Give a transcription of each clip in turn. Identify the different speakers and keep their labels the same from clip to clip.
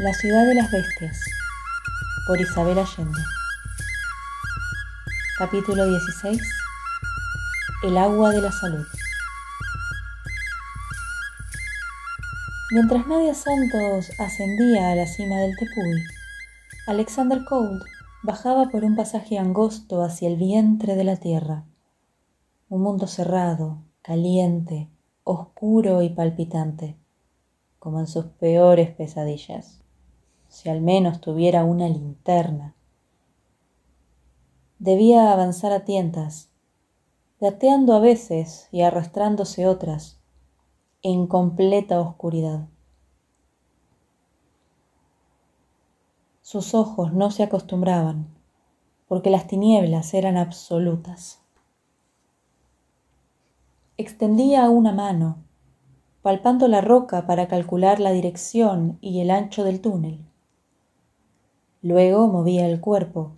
Speaker 1: La ciudad de las bestias por Isabel Allende Capítulo 16 El agua de la salud Mientras Nadia Santos ascendía a la cima del Tepuy, Alexander Cold bajaba por un pasaje angosto hacia el vientre de la tierra. Un mundo cerrado, caliente, oscuro y palpitante, como en sus peores pesadillas. Si al menos tuviera una linterna. Debía avanzar a tientas, gateando a veces y arrastrándose otras, en completa oscuridad. Sus ojos no se acostumbraban, porque las tinieblas eran absolutas. Extendía una mano, palpando la roca para calcular la dirección y el ancho del túnel. Luego movía el cuerpo,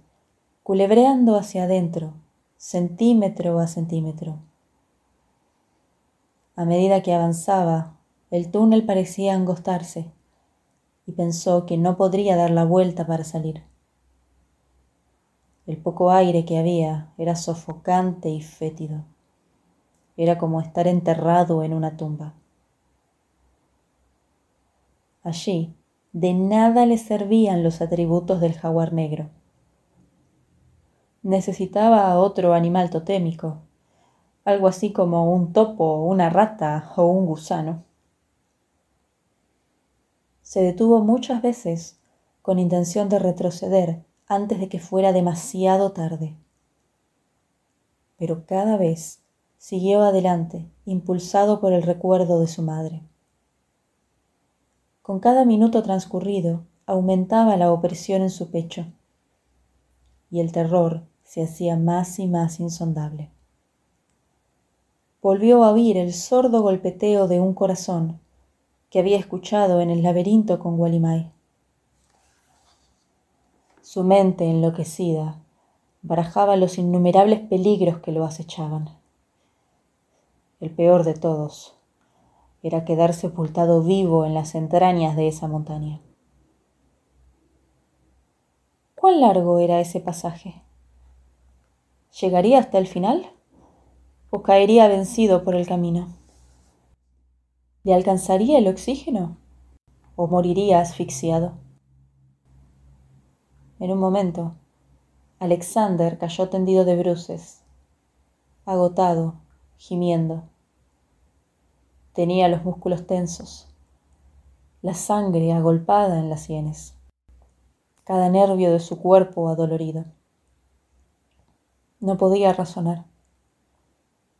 Speaker 1: culebreando hacia adentro, centímetro a centímetro. A medida que avanzaba, el túnel parecía angostarse y pensó que no podría dar la vuelta para salir. El poco aire que había era sofocante y fétido. Era como estar enterrado en una tumba. Allí de nada le servían los atributos del jaguar negro. Necesitaba otro animal totémico, algo así como un topo, una rata o un gusano se detuvo muchas veces con intención de retroceder antes de que fuera demasiado tarde. Pero cada vez siguió adelante, impulsado por el recuerdo de su madre. Con cada minuto transcurrido aumentaba la opresión en su pecho y el terror se hacía más y más insondable. Volvió a oír el sordo golpeteo de un corazón que había escuchado en el laberinto con Walimai. Su mente enloquecida barajaba los innumerables peligros que lo acechaban. El peor de todos era quedar sepultado vivo en las entrañas de esa montaña. ¿Cuán largo era ese pasaje? ¿Llegaría hasta el final? ¿O caería vencido por el camino? ¿Le alcanzaría el oxígeno? ¿O moriría asfixiado? En un momento, Alexander cayó tendido de bruces, agotado, gimiendo. Tenía los músculos tensos, la sangre agolpada en las sienes, cada nervio de su cuerpo adolorido. No podía razonar.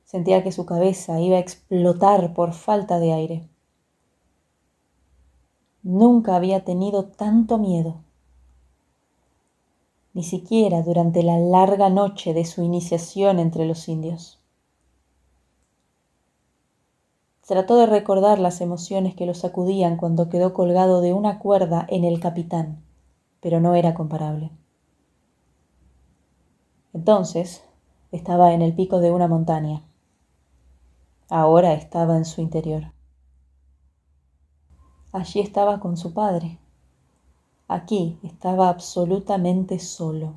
Speaker 1: Sentía que su cabeza iba a explotar por falta de aire. Nunca había tenido tanto miedo, ni siquiera durante la larga noche de su iniciación entre los indios. Trató de recordar las emociones que lo sacudían cuando quedó colgado de una cuerda en el capitán, pero no era comparable. Entonces estaba en el pico de una montaña ahora estaba en su interior. Allí estaba con su padre. Aquí estaba absolutamente solo.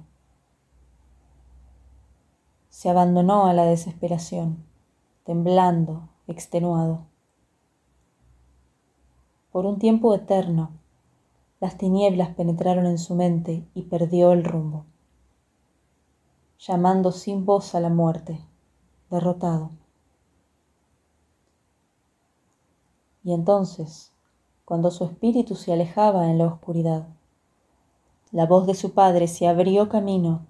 Speaker 1: Se abandonó a la desesperación, temblando, extenuado. Por un tiempo eterno, las tinieblas penetraron en su mente y perdió el rumbo, llamando sin voz a la muerte, derrotado. Y entonces, cuando su espíritu se alejaba en la oscuridad, la voz de su padre se abrió camino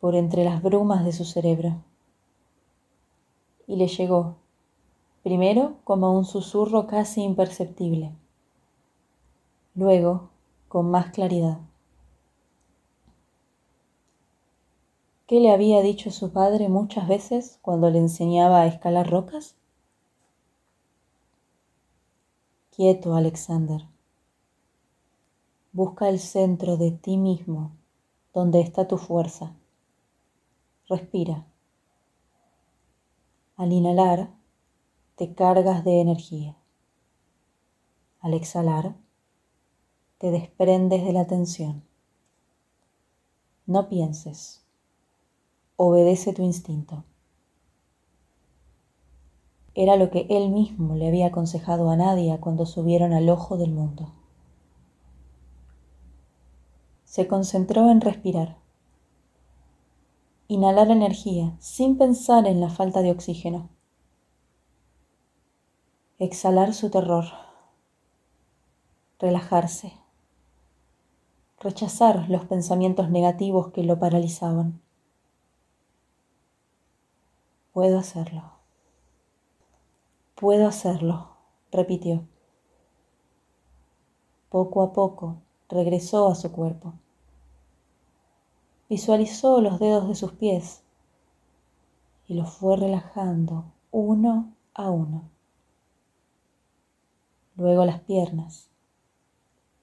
Speaker 1: por entre las brumas de su cerebro. Y le llegó, primero como un susurro casi imperceptible, luego con más claridad. ¿Qué le había dicho su padre muchas veces cuando le enseñaba a escalar rocas? Quieto, Alexander. Busca el centro de ti mismo, donde está tu fuerza. Respira. Al inhalar, te cargas de energía. Al exhalar, te desprendes de la tensión. No pienses, obedece tu instinto. Era lo que él mismo le había aconsejado a Nadia cuando subieron al ojo del mundo. Se concentró en respirar. Inhalar energía sin pensar en la falta de oxígeno. Exhalar su terror. Relajarse. Rechazar los pensamientos negativos que lo paralizaban. Puedo hacerlo. Puedo hacerlo, repitió. Poco a poco regresó a su cuerpo. Visualizó los dedos de sus pies y los fue relajando uno a uno. Luego las piernas,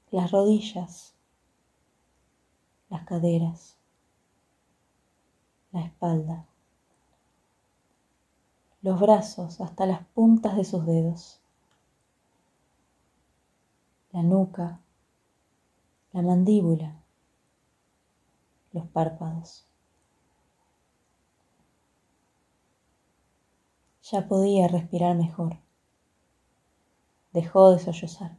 Speaker 1: las rodillas, las caderas, la espalda los brazos hasta las puntas de sus dedos, la nuca, la mandíbula, los párpados. Ya podía respirar mejor. Dejó de sollozar.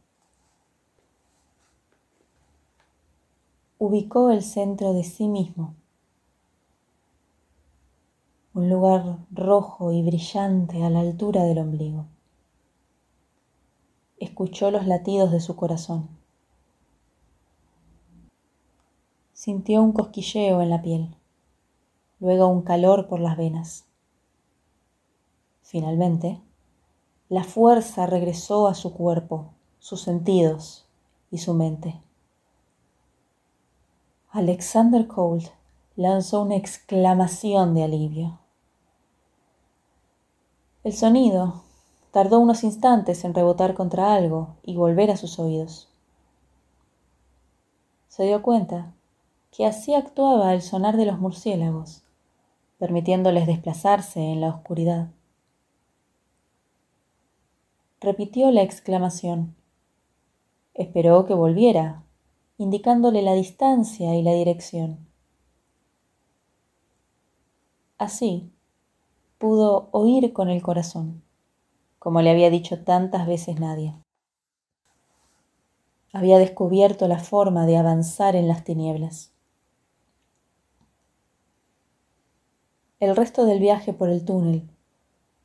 Speaker 1: Ubicó el centro de sí mismo un lugar rojo y brillante a la altura del ombligo. Escuchó los latidos de su corazón. Sintió un cosquilleo en la piel, luego un calor por las venas. Finalmente, la fuerza regresó a su cuerpo, sus sentidos y su mente. Alexander Cold lanzó una exclamación de alivio. El sonido tardó unos instantes en rebotar contra algo y volver a sus oídos. Se dio cuenta que así actuaba el sonar de los murciélagos, permitiéndoles desplazarse en la oscuridad. Repitió la exclamación. Esperó que volviera, indicándole la distancia y la dirección. Así, pudo oír con el corazón, como le había dicho tantas veces nadie. Había descubierto la forma de avanzar en las tinieblas. El resto del viaje por el túnel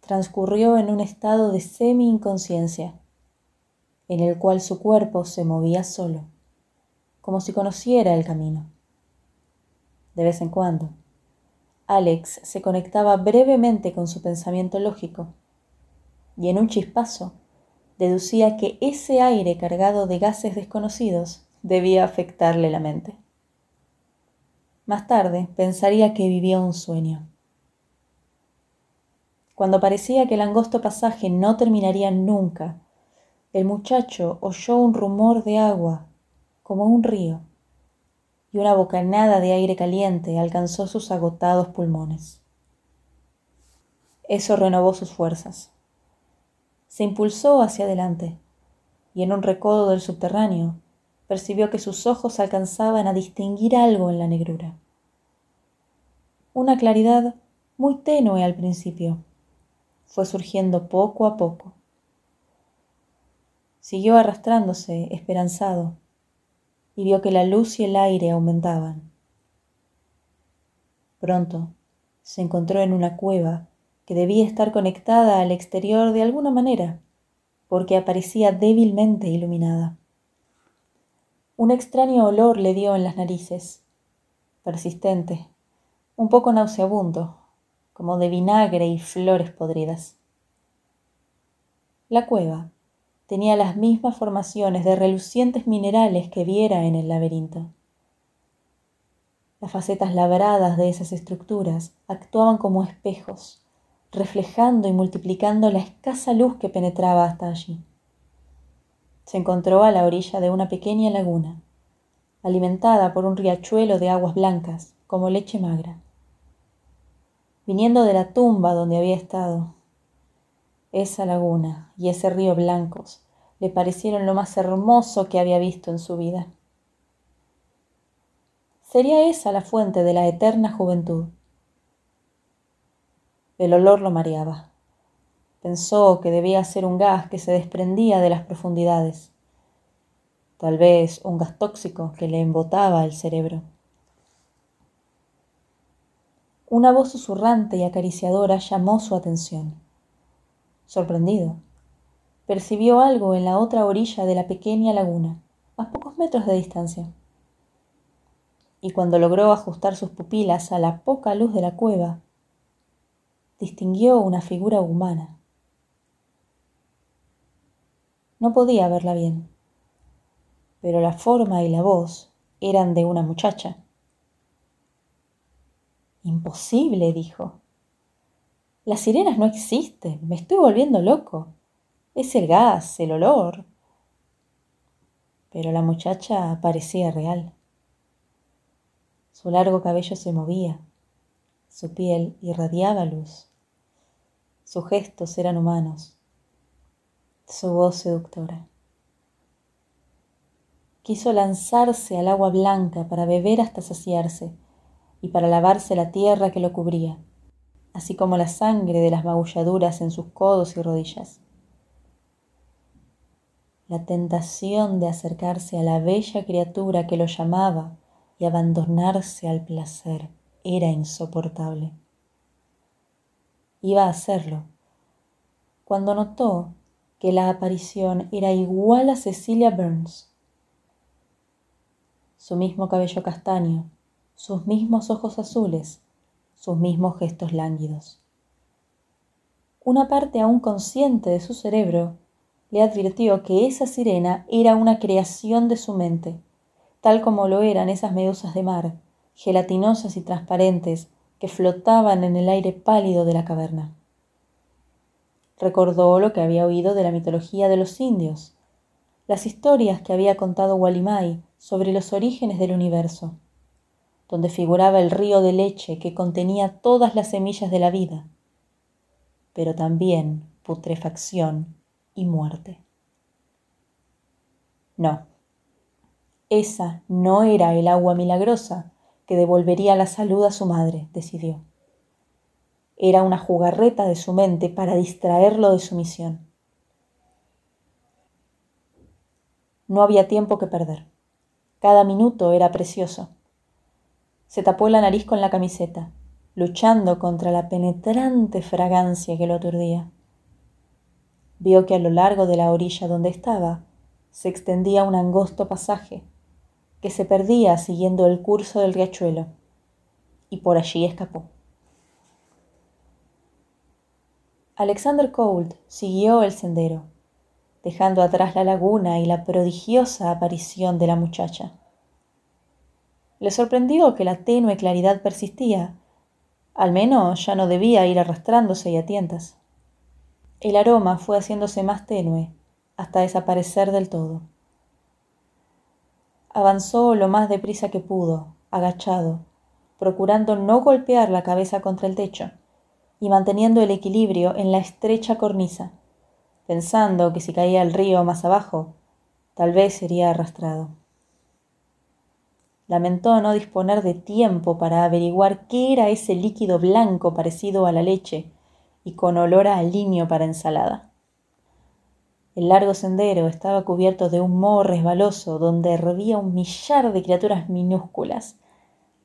Speaker 1: transcurrió en un estado de semi-inconsciencia, en el cual su cuerpo se movía solo, como si conociera el camino. De vez en cuando, Alex se conectaba brevemente con su pensamiento lógico y en un chispazo deducía que ese aire cargado de gases desconocidos debía afectarle la mente. Más tarde pensaría que vivía un sueño. Cuando parecía que el angosto pasaje no terminaría nunca, el muchacho oyó un rumor de agua, como un río y una bocanada de aire caliente alcanzó sus agotados pulmones. Eso renovó sus fuerzas. Se impulsó hacia adelante y en un recodo del subterráneo percibió que sus ojos alcanzaban a distinguir algo en la negrura. Una claridad muy tenue al principio fue surgiendo poco a poco. Siguió arrastrándose, esperanzado, y vio que la luz y el aire aumentaban. Pronto se encontró en una cueva que debía estar conectada al exterior de alguna manera, porque aparecía débilmente iluminada. Un extraño olor le dio en las narices, persistente, un poco nauseabundo, como de vinagre y flores podridas. La cueva tenía las mismas formaciones de relucientes minerales que viera en el laberinto. Las facetas labradas de esas estructuras actuaban como espejos, reflejando y multiplicando la escasa luz que penetraba hasta allí. Se encontró a la orilla de una pequeña laguna, alimentada por un riachuelo de aguas blancas, como leche magra. Viniendo de la tumba donde había estado, esa laguna y ese río blancos le parecieron lo más hermoso que había visto en su vida. Sería esa la fuente de la eterna juventud. El olor lo mareaba. Pensó que debía ser un gas que se desprendía de las profundidades. Tal vez un gas tóxico que le embotaba el cerebro. Una voz susurrante y acariciadora llamó su atención. Sorprendido, percibió algo en la otra orilla de la pequeña laguna, a pocos metros de distancia y cuando logró ajustar sus pupilas a la poca luz de la cueva, distinguió una figura humana. No podía verla bien, pero la forma y la voz eran de una muchacha. Imposible, dijo. Las sirenas no existen, me estoy volviendo loco. Es el gas, el olor. Pero la muchacha parecía real. Su largo cabello se movía, su piel irradiaba luz, sus gestos eran humanos, su voz seductora. Quiso lanzarse al agua blanca para beber hasta saciarse y para lavarse la tierra que lo cubría, así como la sangre de las magulladuras en sus codos y rodillas. La tentación de acercarse a la bella criatura que lo llamaba y abandonarse al placer era insoportable. Iba a hacerlo cuando notó que la aparición era igual a Cecilia Burns. Su mismo cabello castaño, sus mismos ojos azules, sus mismos gestos lánguidos. Una parte aún consciente de su cerebro le advirtió que esa sirena era una creación de su mente tal como lo eran esas medusas de mar, gelatinosas y transparentes, que flotaban en el aire pálido de la caverna. Recordó lo que había oído de la mitología de los indios, las historias que había contado Walimai sobre los orígenes del universo, donde figuraba el río de leche que contenía todas las semillas de la vida, pero también putrefacción y muerte. No, esa no era el agua milagrosa que devolvería la salud a su madre, decidió. Era una jugarreta de su mente para distraerlo de su misión. No había tiempo que perder. Cada minuto era precioso. Se tapó la nariz con la camiseta, luchando contra la penetrante fragancia que lo aturdía. Vio que a lo largo de la orilla donde estaba se extendía un angosto pasaje que se perdía siguiendo el curso del riachuelo, y por allí escapó. Alexander Cold siguió el sendero, dejando atrás la laguna y la prodigiosa aparición de la muchacha. Le sorprendió que la tenue claridad persistía, al menos ya no debía ir arrastrándose y a tientas. El aroma fue haciéndose más tenue hasta desaparecer del todo. Avanzó lo más deprisa que pudo, agachado, procurando no golpear la cabeza contra el techo y manteniendo el equilibrio en la estrecha cornisa, pensando que si caía al río más abajo, tal vez sería arrastrado. Lamentó no disponer de tiempo para averiguar qué era ese líquido blanco parecido a la leche y con olor a aliño para ensalada. El largo sendero estaba cubierto de un moho resbaloso donde hervía un millar de criaturas minúsculas,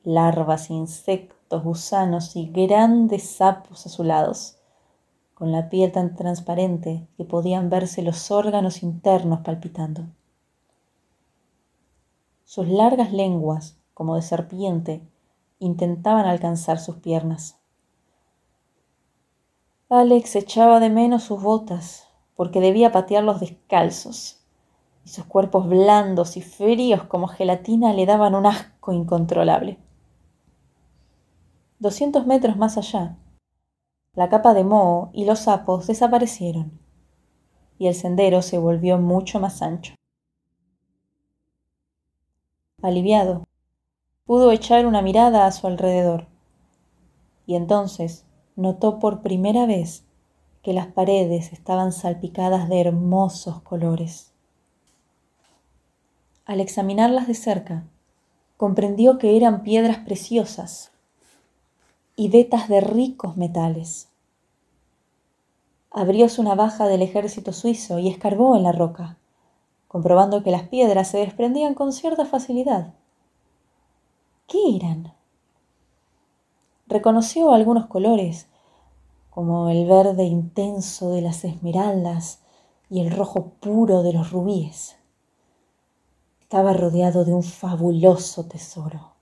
Speaker 1: larvas, insectos, gusanos y grandes sapos azulados, con la piel tan transparente que podían verse los órganos internos palpitando. Sus largas lenguas, como de serpiente, intentaban alcanzar sus piernas. Alex echaba de menos sus botas, porque debía patearlos descalzos, y sus cuerpos blandos y fríos como gelatina le daban un asco incontrolable. Doscientos metros más allá, la capa de moho y los sapos desaparecieron, y el sendero se volvió mucho más ancho. Aliviado, pudo echar una mirada a su alrededor, y entonces notó por primera vez que las paredes estaban salpicadas de hermosos colores. Al examinarlas de cerca, comprendió que eran piedras preciosas y vetas de ricos metales. Abrió su navaja del ejército suizo y escarbó en la roca, comprobando que las piedras se desprendían con cierta facilidad. ¿Qué eran? Reconoció algunos colores, como el verde intenso de las esmeraldas y el rojo puro de los rubíes. Estaba rodeado de un fabuloso tesoro.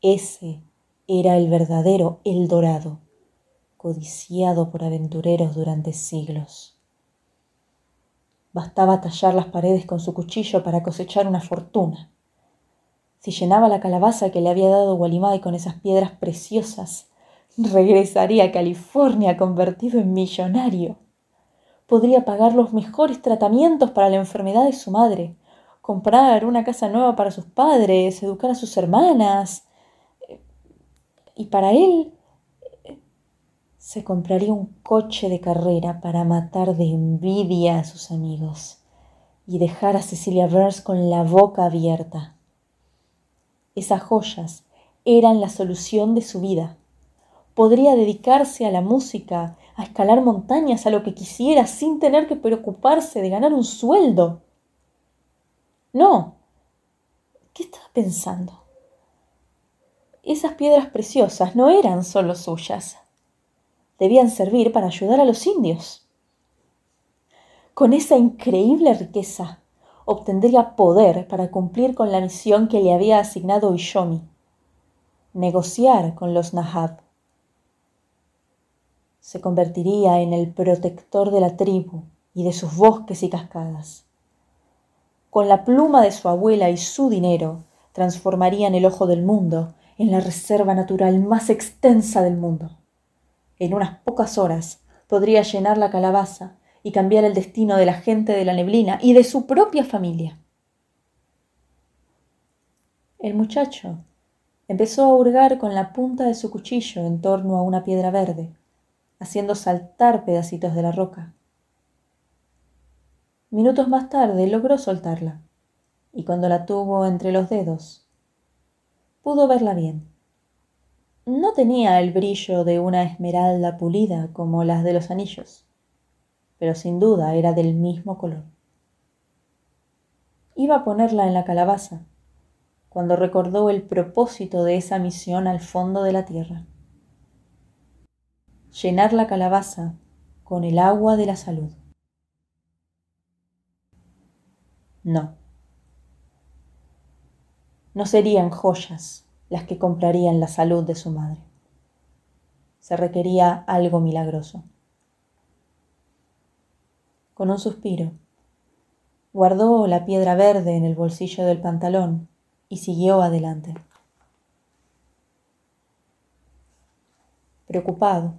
Speaker 1: Ese era el verdadero El Dorado, codiciado por aventureros durante siglos. Bastaba tallar las paredes con su cuchillo para cosechar una fortuna. Si llenaba la calabaza que le había dado Walimai con esas piedras preciosas, regresaría a California convertido en millonario. Podría pagar los mejores tratamientos para la enfermedad de su madre, comprar una casa nueva para sus padres, educar a sus hermanas, y para él se compraría un coche de carrera para matar de envidia a sus amigos y dejar a Cecilia Burns con la boca abierta. Esas joyas eran la solución de su vida. Podría dedicarse a la música, a escalar montañas, a lo que quisiera, sin tener que preocuparse de ganar un sueldo. No. ¿Qué estaba pensando? esas piedras preciosas no eran solo suyas. Debían servir para ayudar a los indios. Con esa increíble riqueza obtendría poder para cumplir con la misión que le había asignado Ishomi, negociar con los Nahab. Se convertiría en el protector de la tribu y de sus bosques y cascadas. Con la pluma de su abuela y su dinero, transformarían el ojo del mundo en la reserva natural más extensa del mundo. En unas pocas horas podría llenar la calabaza y cambiar el destino de la gente de la neblina y de su propia familia. El muchacho empezó a hurgar con la punta de su cuchillo en torno a una piedra verde, haciendo saltar pedacitos de la roca. Minutos más tarde logró soltarla, y cuando la tuvo entre los dedos, pudo verla bien. No tenía el brillo de una esmeralda pulida como las de los anillos, pero sin duda era del mismo color. Iba a ponerla en la calabaza, cuando recordó el propósito de esa misión al fondo de la tierra. Llenar la calabaza con el agua de la salud. No no serían joyas las que comprarían la salud de su madre. Se requería algo milagroso. Con un suspiro, guardó la piedra verde en el bolsillo del pantalón y siguió adelante. Preocupado,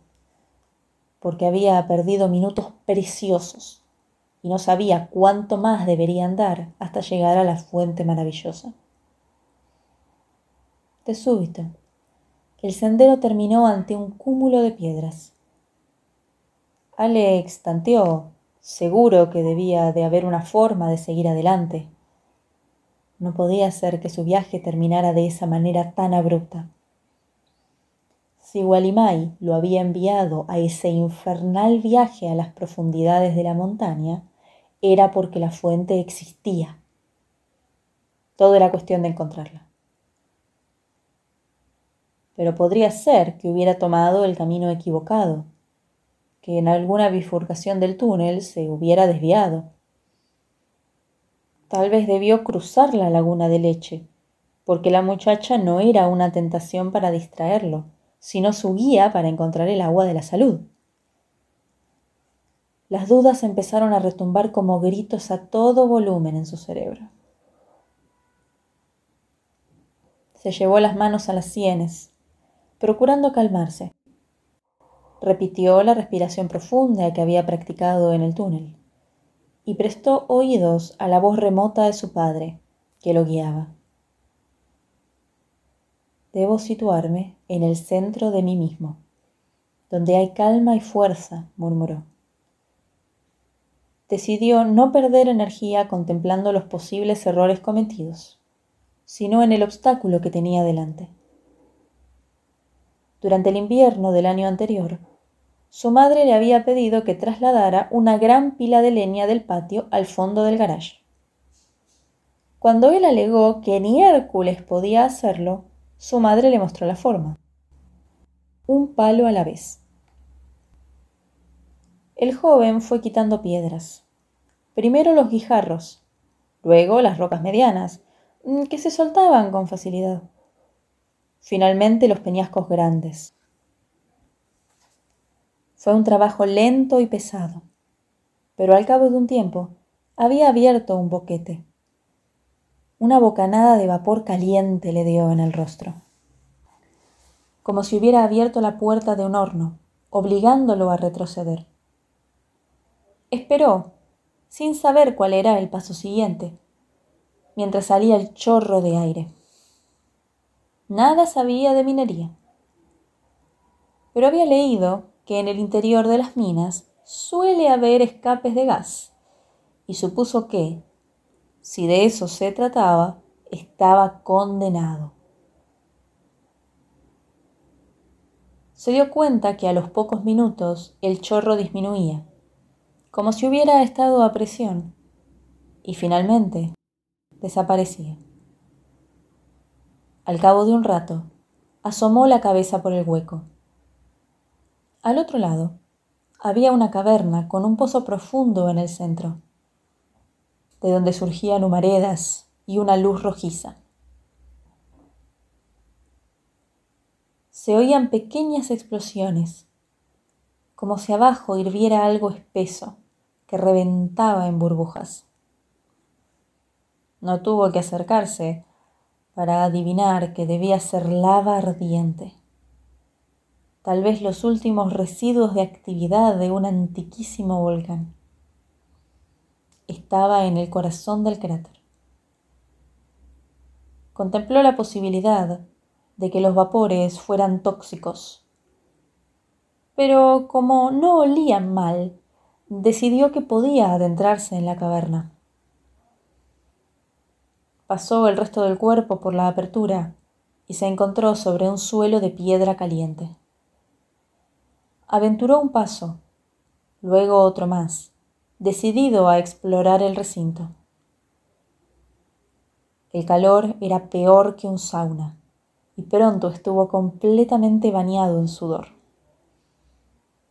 Speaker 1: porque había perdido minutos preciosos y no sabía cuánto más debería andar hasta llegar a la fuente maravillosa. De súbito, el sendero terminó ante un cúmulo de piedras. Alex tanteó, seguro que debía de haber una forma de seguir adelante. No podía ser que su viaje terminara de esa manera tan abrupta. Si Walimai lo había enviado a ese infernal viaje a las profundidades de la montaña, era porque la fuente existía. Todo era cuestión de encontrarla pero podría ser que hubiera tomado el camino equivocado, que en alguna bifurcación del túnel se hubiera desviado. Tal vez debió cruzar la laguna de leche, porque la muchacha no era una tentación para distraerlo, sino su guía para encontrar el agua de la salud. Las dudas empezaron a retumbar como gritos a todo volumen en su cerebro. Se llevó las manos a las sienes, procurando calmarse. Repitió la respiración profunda que había practicado en el túnel y prestó oídos a la voz remota de su padre, que lo guiaba. Debo situarme en el centro de mí mismo. donde hay calma y fuerza, murmuró. Decidió no perder energía contemplando los posibles errores cometidos, sino en el obstáculo que tenía delante. Durante el invierno del año anterior, su madre le había pedido que trasladara una gran pila de leña del patio al fondo del garaje. Cuando él alegó que ni Hércules podía hacerlo, su madre le mostró la forma. Un palo a la vez. El joven fue quitando piedras. Primero los guijarros, luego las rocas medianas, mm, que se soltaban con facilidad. Finalmente los peñascos grandes. Fue un trabajo lento y pesado, pero al cabo de un tiempo había abierto un boquete. Una bocanada de vapor caliente le dio en el rostro, como si hubiera abierto la puerta de un horno, obligándolo a retroceder. Esperó, sin saber cuál era el paso siguiente, mientras salía el chorro de aire. Nada sabía de minería, pero había leído que en el interior de las minas suele haber escapes de gas, y supuso que, si de eso se trataba, estaba condenado. Se dio cuenta que a los pocos minutos el chorro disminuía, como si hubiera estado a presión, y finalmente desaparecía. Al cabo de un rato, asomó la cabeza por el hueco. Al otro lado había una caverna con un pozo profundo en el centro, de donde surgían humaredas y una luz rojiza. Se oían pequeñas explosiones, como si abajo hirviera algo espeso que reventaba en burbujas. No tuvo que acercarse para adivinar que debía ser lava ardiente tal vez los últimos residuos de actividad de un antiquísimo volcán. Estaba en el corazón del cráter. Contempló la posibilidad de que los vapores fueran tóxicos, pero como no olían mal, decidió que podía adentrarse en la caverna. Pasó el resto del cuerpo por la apertura y se encontró sobre un suelo de piedra caliente aventuró un paso, luego otro más, decidido a explorar el recinto. El calor era peor que un sauna y pronto estuvo completamente bañado en sudor.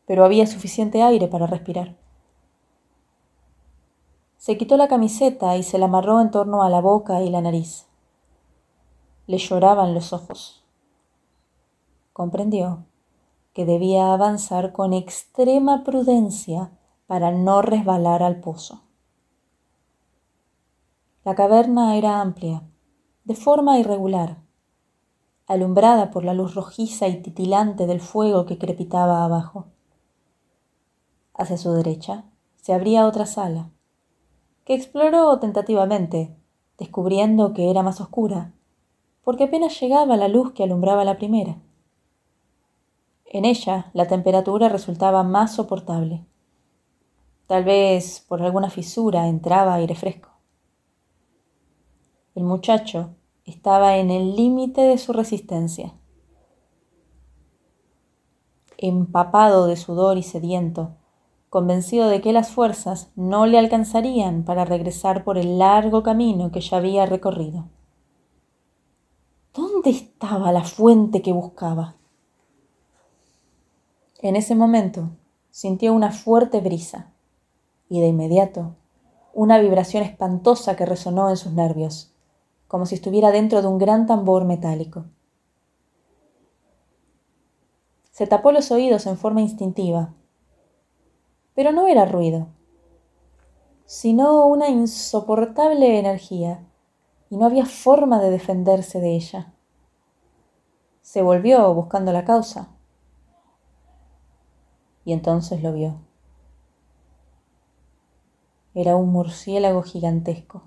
Speaker 1: Pero había suficiente aire para respirar. Se quitó la camiseta y se la amarró en torno a la boca y la nariz. Le lloraban los ojos. Comprendió que debía avanzar con extrema prudencia para no resbalar al pozo. La caverna era amplia, de forma irregular, alumbrada por la luz rojiza y titilante del fuego que crepitaba abajo. Hacia su derecha se abría otra sala, que exploró tentativamente, descubriendo que era más oscura, porque apenas llegaba la luz que alumbraba la primera. En ella la temperatura resultaba más soportable. Tal vez por alguna fisura entraba aire fresco. El muchacho estaba en el límite de su resistencia. Empapado de sudor y sediento, convencido de que las fuerzas no le alcanzarían para regresar por el largo camino que ya había recorrido. ¿Dónde estaba la fuente que buscaba? En ese momento sintió una fuerte brisa y de inmediato una vibración espantosa que resonó en sus nervios, como si estuviera dentro de un gran tambor metálico. Se tapó los oídos en forma instintiva, pero no era ruido, sino una insoportable energía, y no había forma de defenderse de ella. Se volvió buscando la causa y entonces lo vio. Era un murciélago gigantesco,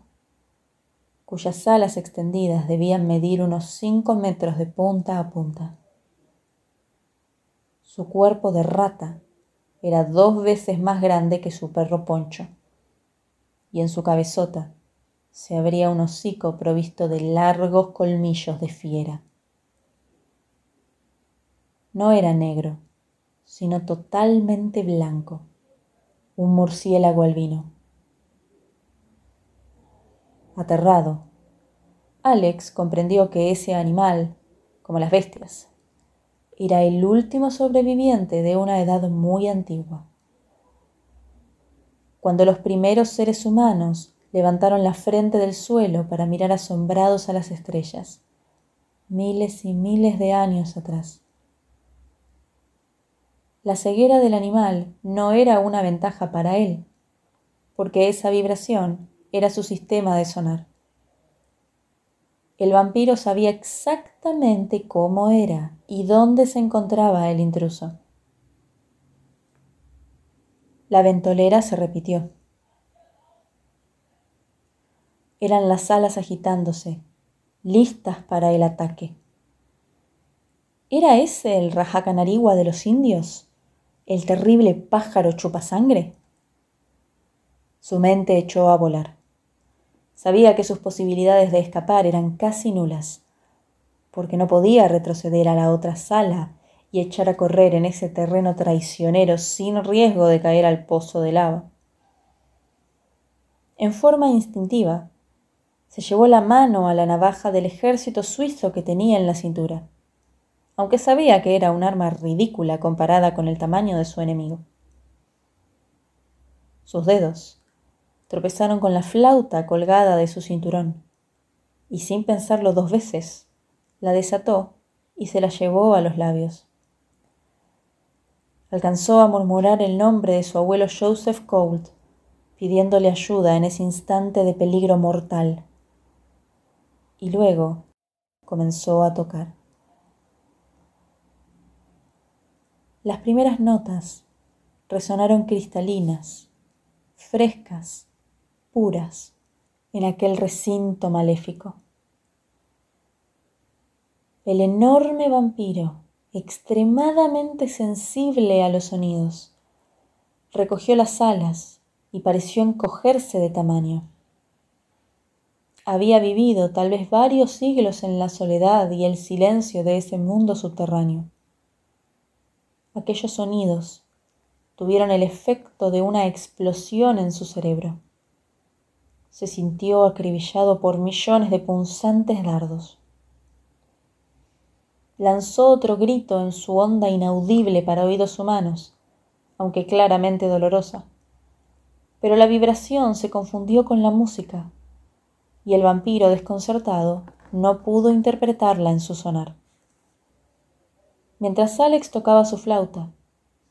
Speaker 1: cuyas alas extendidas debían medir unos cinco metros de punta a punta. Su cuerpo de rata era dos veces más grande que su perro Poncho, y en su cabezota se abría un hocico provisto de largos colmillos de fiera. No era negro, sino totalmente blanco, un murciélago albino. Aterrado, Alex comprendió que ese animal, como las bestias, era el último sobreviviente de una edad muy antigua. Cuando los primeros seres humanos levantaron la frente del suelo para mirar asombrados a las estrellas, miles y miles de años atrás. La ceguera del animal no era una ventaja para él, porque esa vibración era su sistema de sonar. El vampiro sabía exactamente cómo era y dónde se encontraba el intruso. La ventolera se repitió. Eran las alas agitándose, listas para el ataque. ¿Era ese el rajacanarigua de los indios? ¿El terrible pájaro chupasangre? Su mente echó a volar. Sabía que sus posibilidades de escapar eran casi nulas, porque no podía retroceder a la otra sala y echar a correr en ese terreno traicionero sin riesgo de caer al pozo de lava. En forma instintiva, se llevó la mano a la navaja del ejército suizo que tenía en la cintura, aunque sabía que era un arma ridícula comparada con el tamaño de su enemigo. Sus dedos tropezaron con la flauta colgada de su cinturón, y sin pensarlo dos veces, la desató y se la llevó a los labios. Alcanzó a murmurar el nombre de su abuelo Joseph Colt, pidiéndole ayuda en ese instante de peligro mortal y luego comenzó a tocar. Las primeras notas resonaron cristalinas, frescas, puras, en aquel recinto maléfico. El enorme vampiro, extremadamente sensible a los sonidos, recogió las alas y pareció encogerse de tamaño. Había vivido tal vez varios siglos en la soledad y el silencio de ese mundo subterráneo. Aquellos sonidos tuvieron el efecto de una explosión en su cerebro. Se sintió acribillado por millones de punzantes dardos. Lanzó otro grito en su onda inaudible para oídos humanos, aunque claramente dolorosa. Pero la vibración se confundió con la música y el vampiro desconcertado no pudo interpretarla en su sonar. Mientras Alex tocaba su flauta,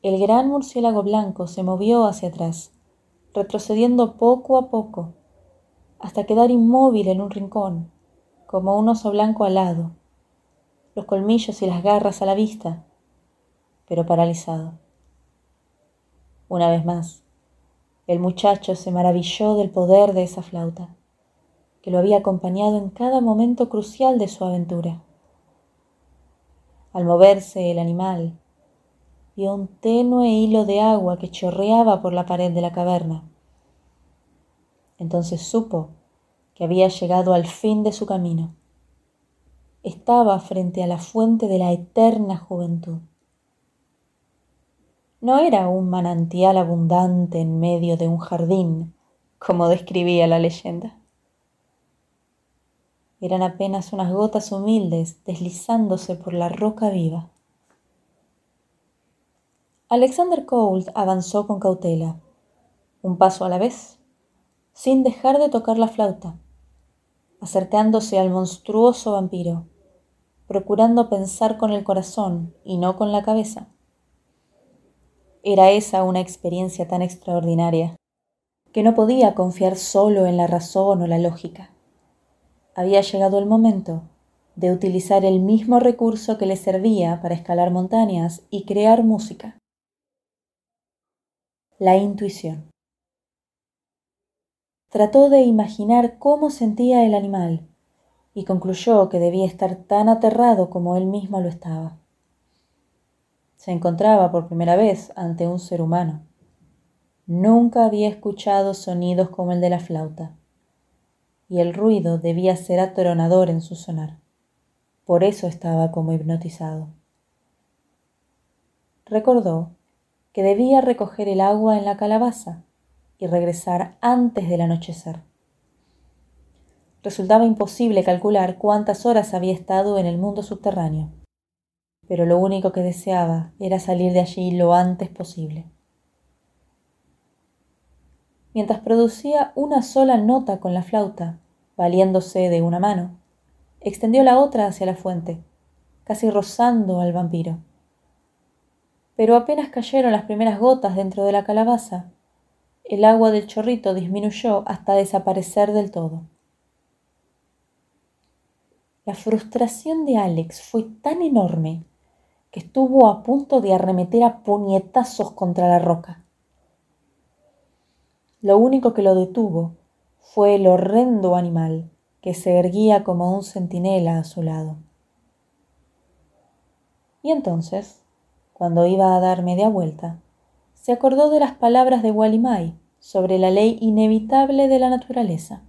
Speaker 1: el gran murciélago blanco se movió hacia atrás, retrocediendo poco a poco, hasta quedar inmóvil en un rincón, como un oso blanco alado, los colmillos y las garras a la vista, pero paralizado. Una vez más, el muchacho se maravilló del poder de esa flauta que lo había acompañado en cada momento crucial de su aventura. Al moverse el animal, vio un tenue hilo de agua que chorreaba por la pared de la caverna. Entonces supo que había llegado al fin de su camino. Estaba frente a la fuente de la eterna juventud. No era un manantial abundante en medio de un jardín, como describía la leyenda eran apenas unas gotas humildes deslizándose por la roca viva. Alexander Colt avanzó con cautela, un paso a la vez, sin dejar de tocar la flauta, acercándose al monstruoso vampiro, procurando pensar con el corazón y no con la cabeza. Era esa una experiencia tan extraordinaria que no podía confiar solo en la razón o la lógica había llegado el momento de utilizar el mismo recurso que le servía para escalar montañas y crear música. La intuición. Trató de imaginar cómo sentía el animal y concluyó que debía estar tan aterrado como él mismo lo estaba. Se encontraba por primera vez ante un ser humano. Nunca había escuchado sonidos como el de la flauta, y el ruido debía ser atronador en su sonar. Por eso estaba como hipnotizado. Recordó que debía recoger el agua en la calabaza y regresar antes del anochecer. Resultaba imposible calcular cuántas horas había estado en el mundo subterráneo, pero lo único que deseaba era salir de allí lo antes posible. Mientras producía una sola nota con la flauta, valiéndose de una mano, extendió la otra hacia la fuente, casi rozando al vampiro. Pero apenas cayeron las primeras gotas dentro de la calabaza, el agua del chorrito disminuyó hasta desaparecer del todo. La frustración de Alex fue tan enorme que estuvo a punto de arremeter a puñetazos contra la roca. Lo único que lo detuvo fue el horrendo animal que se erguía como un centinela a su lado. Y entonces, cuando iba a dar media vuelta, se acordó de las palabras de Walimai sobre la ley inevitable de la naturaleza.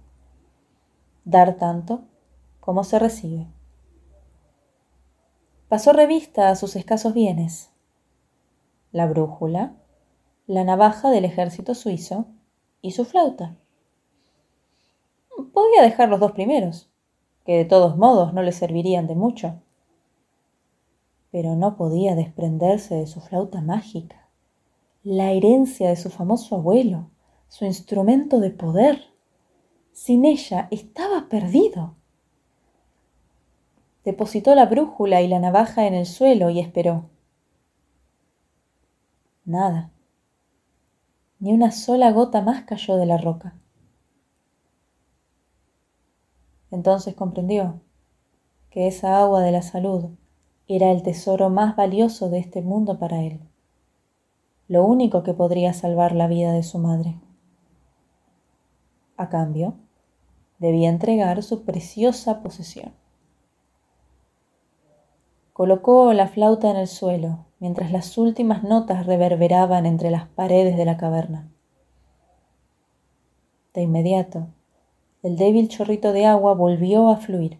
Speaker 1: Dar tanto como se recibe. Pasó revista a sus escasos bienes. La brújula, la navaja del ejército suizo y su flauta. Podía dejar los dos primeros, que de todos modos no le servirían de mucho. Pero no podía desprenderse de su flauta mágica, la herencia de su famoso abuelo, su instrumento de poder. Sin ella estaba perdido. Depositó la brújula y la navaja en el suelo y esperó. Nada. Ni una sola gota más cayó de la roca. Entonces comprendió que esa agua de la salud era el tesoro más valioso de este mundo para él, lo único que podría salvar la vida de su madre. A cambio, debía entregar su preciosa posesión. Colocó la flauta en el suelo mientras las últimas notas reverberaban entre las paredes de la caverna. De inmediato, el débil chorrito de agua volvió a fluir.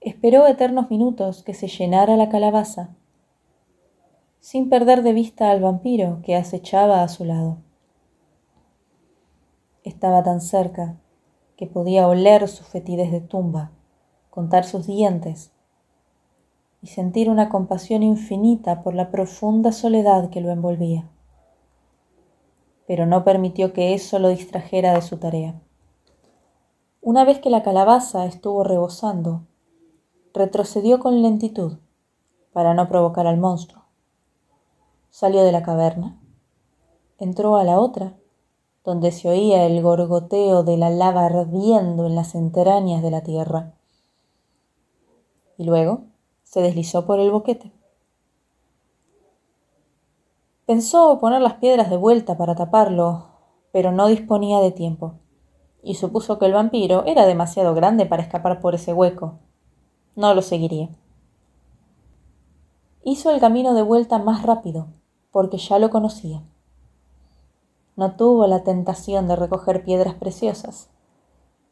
Speaker 1: Esperó eternos minutos que se llenara la calabaza, sin perder de vista al vampiro que acechaba a su lado. Estaba tan cerca que podía oler su fetidez de tumba, contar sus dientes y sentir una compasión infinita por la profunda soledad que lo envolvía. Pero no permitió que eso lo distrajera de su tarea. Una vez que la calabaza estuvo rebosando, retrocedió con lentitud para no provocar al monstruo. Salió de la caverna, entró a la otra, donde se oía el gorgoteo de la lava ardiendo en las entrañas de la tierra. Y luego se deslizó por el boquete. Pensó poner las piedras de vuelta para taparlo, pero no disponía de tiempo y supuso que el vampiro era demasiado grande para escapar por ese hueco. No lo seguiría. Hizo el camino de vuelta más rápido, porque ya lo conocía. No tuvo la tentación de recoger piedras preciosas,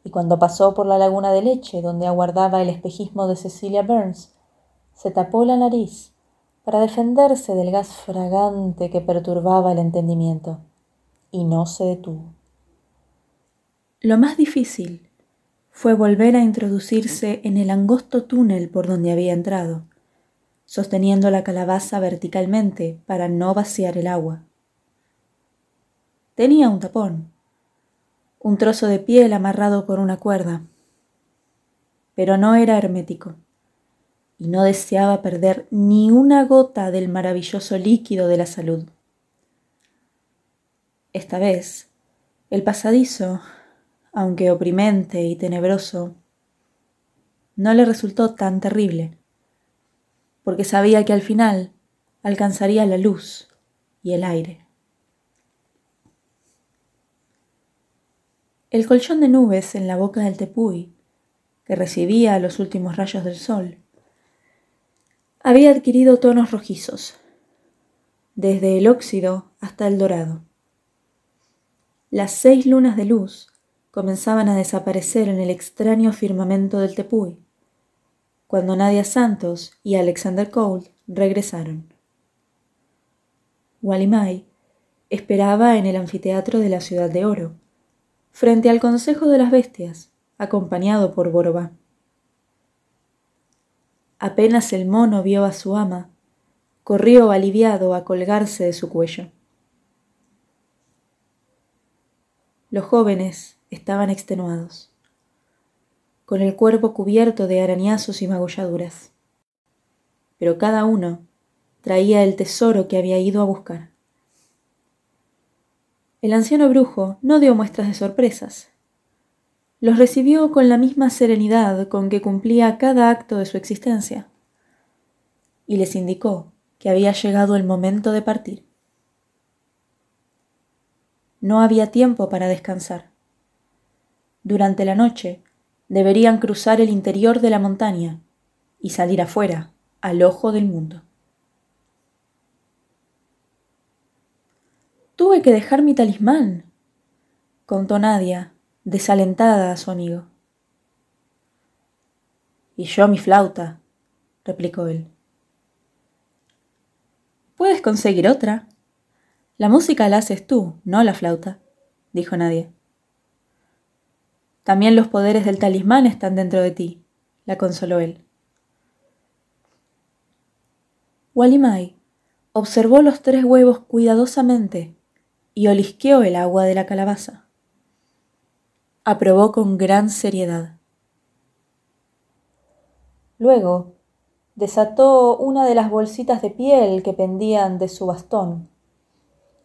Speaker 1: y cuando pasó por la laguna de leche donde aguardaba el espejismo de Cecilia Burns, se tapó la nariz para defenderse del gas fragante que perturbaba el entendimiento, y no se detuvo. Lo más difícil fue volver a introducirse en el angosto túnel por donde había entrado, sosteniendo la calabaza verticalmente para no vaciar el agua. Tenía un tapón, un trozo de piel amarrado por una cuerda, pero no era hermético y no deseaba perder ni una gota del maravilloso líquido de la salud. Esta vez, el pasadizo aunque oprimente y tenebroso, no le resultó tan terrible, porque sabía que al final alcanzaría la luz y el aire. El colchón de nubes en la boca del tepuy, que recibía los últimos rayos del sol, había adquirido tonos rojizos, desde el óxido hasta el dorado. Las seis lunas de luz comenzaban a desaparecer en el extraño firmamento del Tepuy, cuando Nadia Santos y Alexander Cole regresaron. Walimai esperaba en el anfiteatro de la Ciudad de Oro, frente al Consejo de las Bestias, acompañado por Borobá. Apenas el mono vio a su ama, corrió aliviado a colgarse de su cuello. Los jóvenes estaban extenuados, con el cuerpo cubierto de arañazos y magulladuras, pero cada uno traía el tesoro que había ido a buscar. El anciano brujo no dio muestras de sorpresas. Los recibió con la misma serenidad con que cumplía cada acto de su existencia, y les indicó que había llegado el momento de partir. No había tiempo para descansar. Durante la noche deberían cruzar el interior de la montaña y salir afuera, al ojo del mundo. Tuve que dejar mi talismán, contó Nadia, desalentada a su amigo. Y yo mi flauta, replicó él. Puedes conseguir otra, la música la haces tú, no la flauta, dijo Nadia. También los poderes del talismán están dentro de ti, la consoló él. Walimai observó los tres huevos cuidadosamente y olisqueó el agua de la calabaza. Aprobó con gran seriedad. Luego desató una de las bolsitas de piel que pendían de su bastón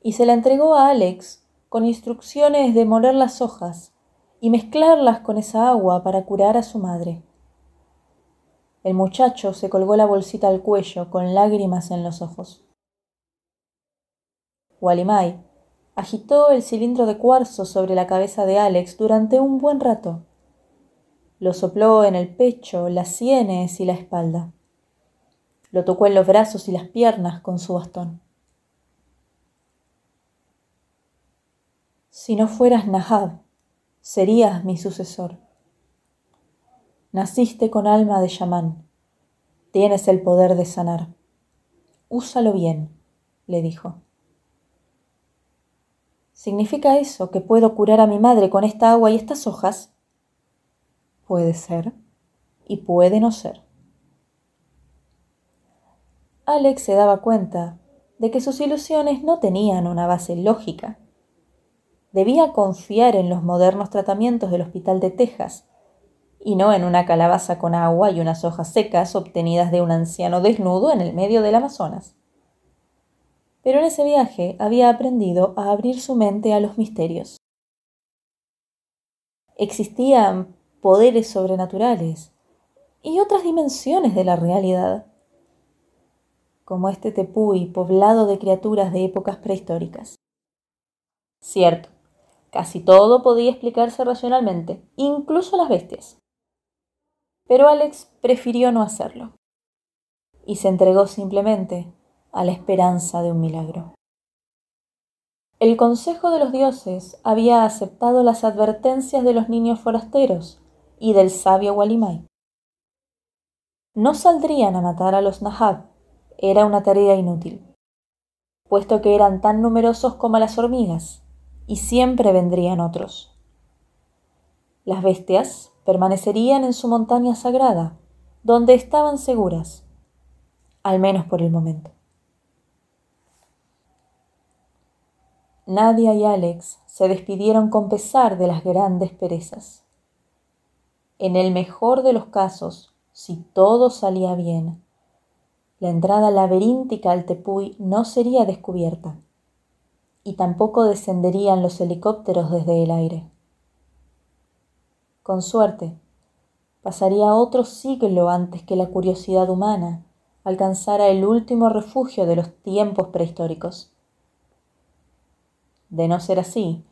Speaker 1: y se la entregó a Alex con instrucciones de moler las hojas y mezclarlas con esa agua para curar a su madre. El muchacho se colgó la bolsita al cuello con lágrimas en los ojos. Walimai agitó el cilindro de cuarzo sobre la cabeza de Alex durante un buen rato. Lo sopló en el pecho, las sienes y la espalda. Lo tocó en los brazos y las piernas con su bastón. Si no fueras Nahab, serías mi sucesor. Naciste con alma de chamán. Tienes el poder de sanar. Úsalo bien, le dijo. ¿Significa eso que puedo curar a mi madre con esta agua y estas hojas? Puede ser y puede no ser. Alex se daba cuenta de que sus ilusiones no tenían una base lógica debía confiar en los modernos tratamientos del Hospital de Texas y no en una calabaza con agua y unas hojas secas obtenidas de un anciano desnudo en el medio del Amazonas. Pero en ese viaje había aprendido a abrir su mente a los misterios. Existían poderes sobrenaturales y otras dimensiones de la realidad, como este tepuy poblado de criaturas de épocas prehistóricas. Cierto, Casi todo podía explicarse racionalmente, incluso las bestias. Pero Alex prefirió no hacerlo y se entregó simplemente a la esperanza de un milagro. El Consejo de los Dioses había aceptado las advertencias de los niños forasteros y del sabio Walimai. No saldrían a matar a los Nahab, era una tarea inútil, puesto que eran tan numerosos como las hormigas y siempre vendrían otros. Las bestias permanecerían en su montaña sagrada, donde estaban seguras, al menos por el momento. Nadia y Alex se despidieron con pesar de las grandes perezas. En el mejor de los casos, si todo salía bien, la entrada laberíntica al Tepuy no sería descubierta y tampoco descenderían los helicópteros desde el aire. Con suerte, pasaría otro siglo antes que la curiosidad humana alcanzara el último refugio de los tiempos prehistóricos. De no ser así,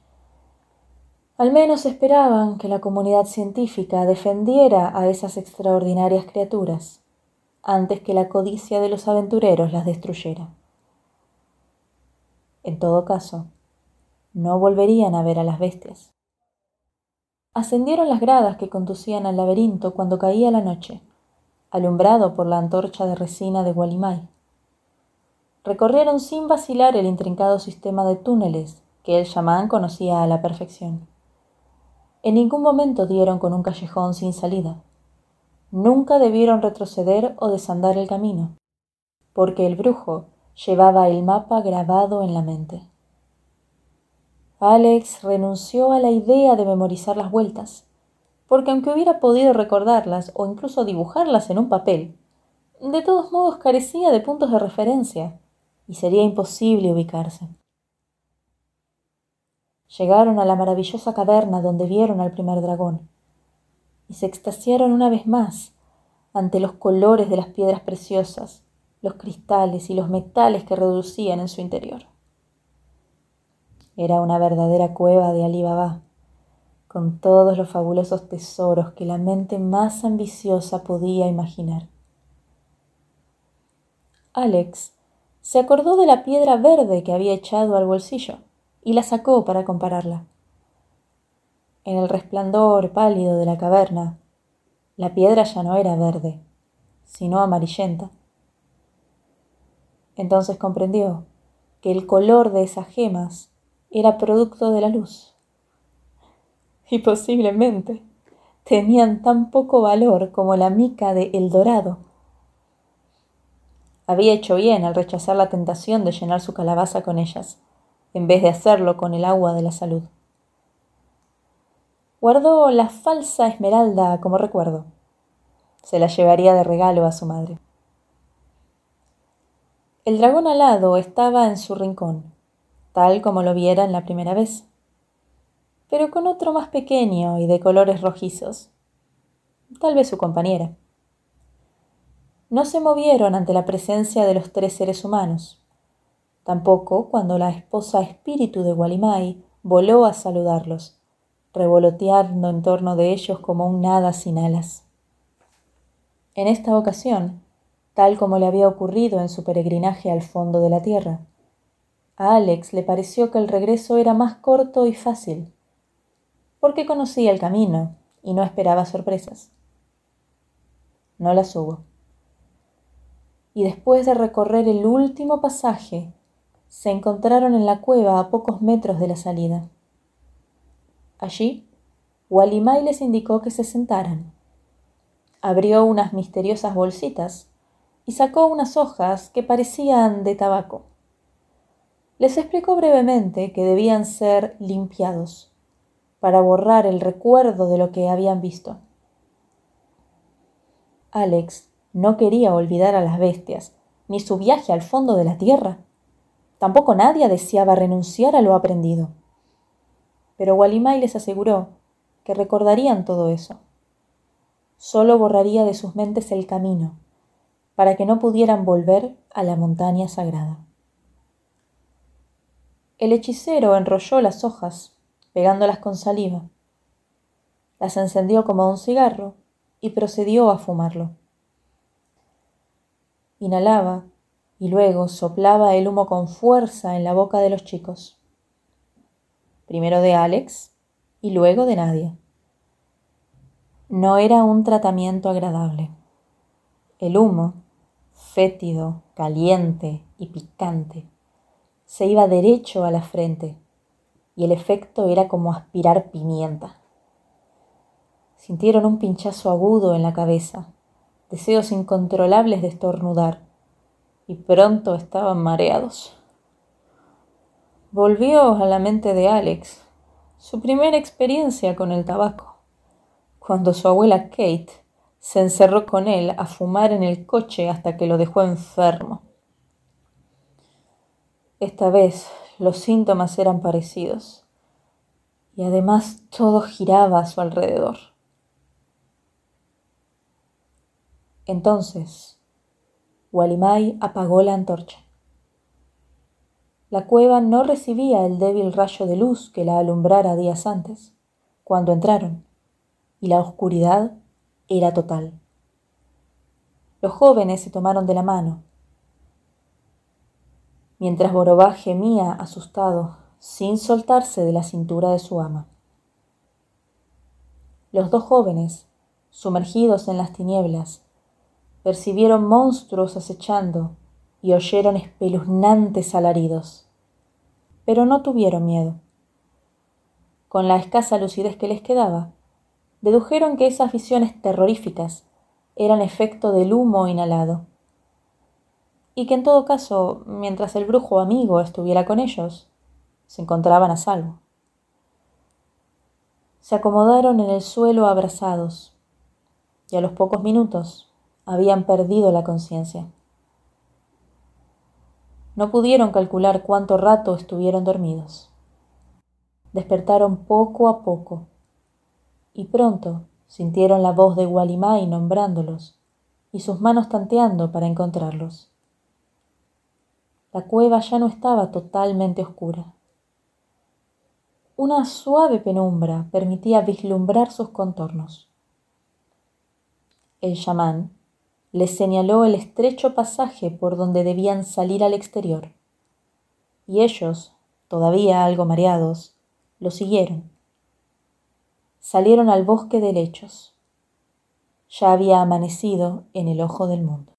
Speaker 1: al menos esperaban que la comunidad científica defendiera a esas extraordinarias criaturas antes que la codicia de los aventureros las destruyera. En todo caso, no volverían a ver a las bestias. Ascendieron las gradas que conducían al laberinto cuando caía la noche, alumbrado por la antorcha de resina de Gualimay. Recorrieron sin vacilar el intrincado sistema de túneles que el chamán conocía a la perfección. En ningún momento dieron con un callejón sin salida. Nunca debieron retroceder o desandar el camino, porque el brujo llevaba el mapa grabado en la mente. Alex renunció a la idea de memorizar las vueltas, porque aunque hubiera podido recordarlas o incluso dibujarlas en un papel, de todos modos carecía de puntos de referencia y sería imposible ubicarse. Llegaron a la maravillosa caverna donde vieron al primer dragón y se extasiaron una vez más ante los colores de las piedras preciosas, los cristales y los metales que reducían en su interior. Era una verdadera cueva de Alibaba, con todos los fabulosos tesoros que la mente más ambiciosa podía imaginar. Alex se acordó de la piedra verde que había echado al bolsillo y la sacó para compararla. En el resplandor pálido de la caverna, la piedra ya no era verde, sino amarillenta. Entonces comprendió que el color de esas gemas era producto de la luz. Y posiblemente tenían tan poco valor como la mica de El Dorado. Había hecho bien al rechazar la tentación de llenar su calabaza con ellas, en vez de hacerlo con el agua de la salud. Guardó la falsa esmeralda como recuerdo. Se la llevaría de regalo a su madre. El dragón alado estaba en su rincón, tal como lo viera en la primera vez, pero con otro más pequeño y de colores rojizos, tal vez su compañera. No se movieron ante la presencia de los tres seres humanos, tampoco cuando la esposa espíritu de Walimai voló a saludarlos, revoloteando en torno de ellos como un nada sin alas. En esta ocasión, tal como le había ocurrido en su peregrinaje al fondo de la tierra. A Alex le pareció que el regreso era más corto y fácil, porque conocía el camino y no esperaba sorpresas. No las hubo. Y después de recorrer el último pasaje, se encontraron en la cueva a pocos metros de la salida. Allí, Walimay les indicó que se sentaran. Abrió unas misteriosas bolsitas y sacó unas hojas que parecían de tabaco. Les explicó brevemente que debían ser limpiados para borrar el recuerdo de lo que habían visto. Alex no quería olvidar a las bestias, ni su viaje al fondo de la tierra. Tampoco nadie deseaba renunciar a lo aprendido. Pero Walimay les aseguró que recordarían todo eso. Solo borraría de sus mentes el camino, para que no pudieran volver a la montaña sagrada. El hechicero enrolló las hojas, pegándolas con saliva. Las encendió como un cigarro y procedió a fumarlo. Inhalaba y luego soplaba el humo con fuerza en la boca de los chicos. Primero de Alex y luego de Nadia. No era un tratamiento agradable. El humo fétido, caliente y picante. Se iba derecho a la frente y el efecto era como aspirar pimienta. Sintieron un pinchazo agudo en la cabeza, deseos incontrolables de estornudar, y pronto estaban mareados. Volvió a la mente de Alex su primera experiencia con el tabaco, cuando su abuela Kate se encerró con él a fumar en el coche hasta que lo dejó enfermo. Esta vez los síntomas eran parecidos y además todo giraba a su alrededor. Entonces, Walimai apagó la antorcha. La cueva no recibía el débil rayo de luz que la alumbrara días antes, cuando entraron, y la oscuridad era total. Los jóvenes se tomaron de la mano. Mientras Borobá gemía asustado, sin soltarse de la cintura de su ama. Los dos jóvenes, sumergidos en las tinieblas, percibieron monstruos acechando y oyeron espeluznantes alaridos, pero no tuvieron miedo. Con la escasa lucidez que les quedaba, dedujeron que esas visiones terroríficas eran efecto del humo inhalado, y que en todo caso, mientras el brujo amigo estuviera con ellos, se encontraban a salvo. Se acomodaron en el suelo abrazados, y a los pocos minutos habían perdido la conciencia. No pudieron calcular cuánto rato estuvieron dormidos. Despertaron poco a poco y pronto sintieron la voz de Gualimay nombrándolos y sus manos tanteando para encontrarlos. La cueva ya no estaba totalmente oscura. Una suave penumbra permitía vislumbrar sus contornos. El chamán les señaló el estrecho pasaje por donde debían salir al exterior, y ellos, todavía algo mareados, lo siguieron salieron al bosque de lechos. Ya había amanecido en el ojo del mundo.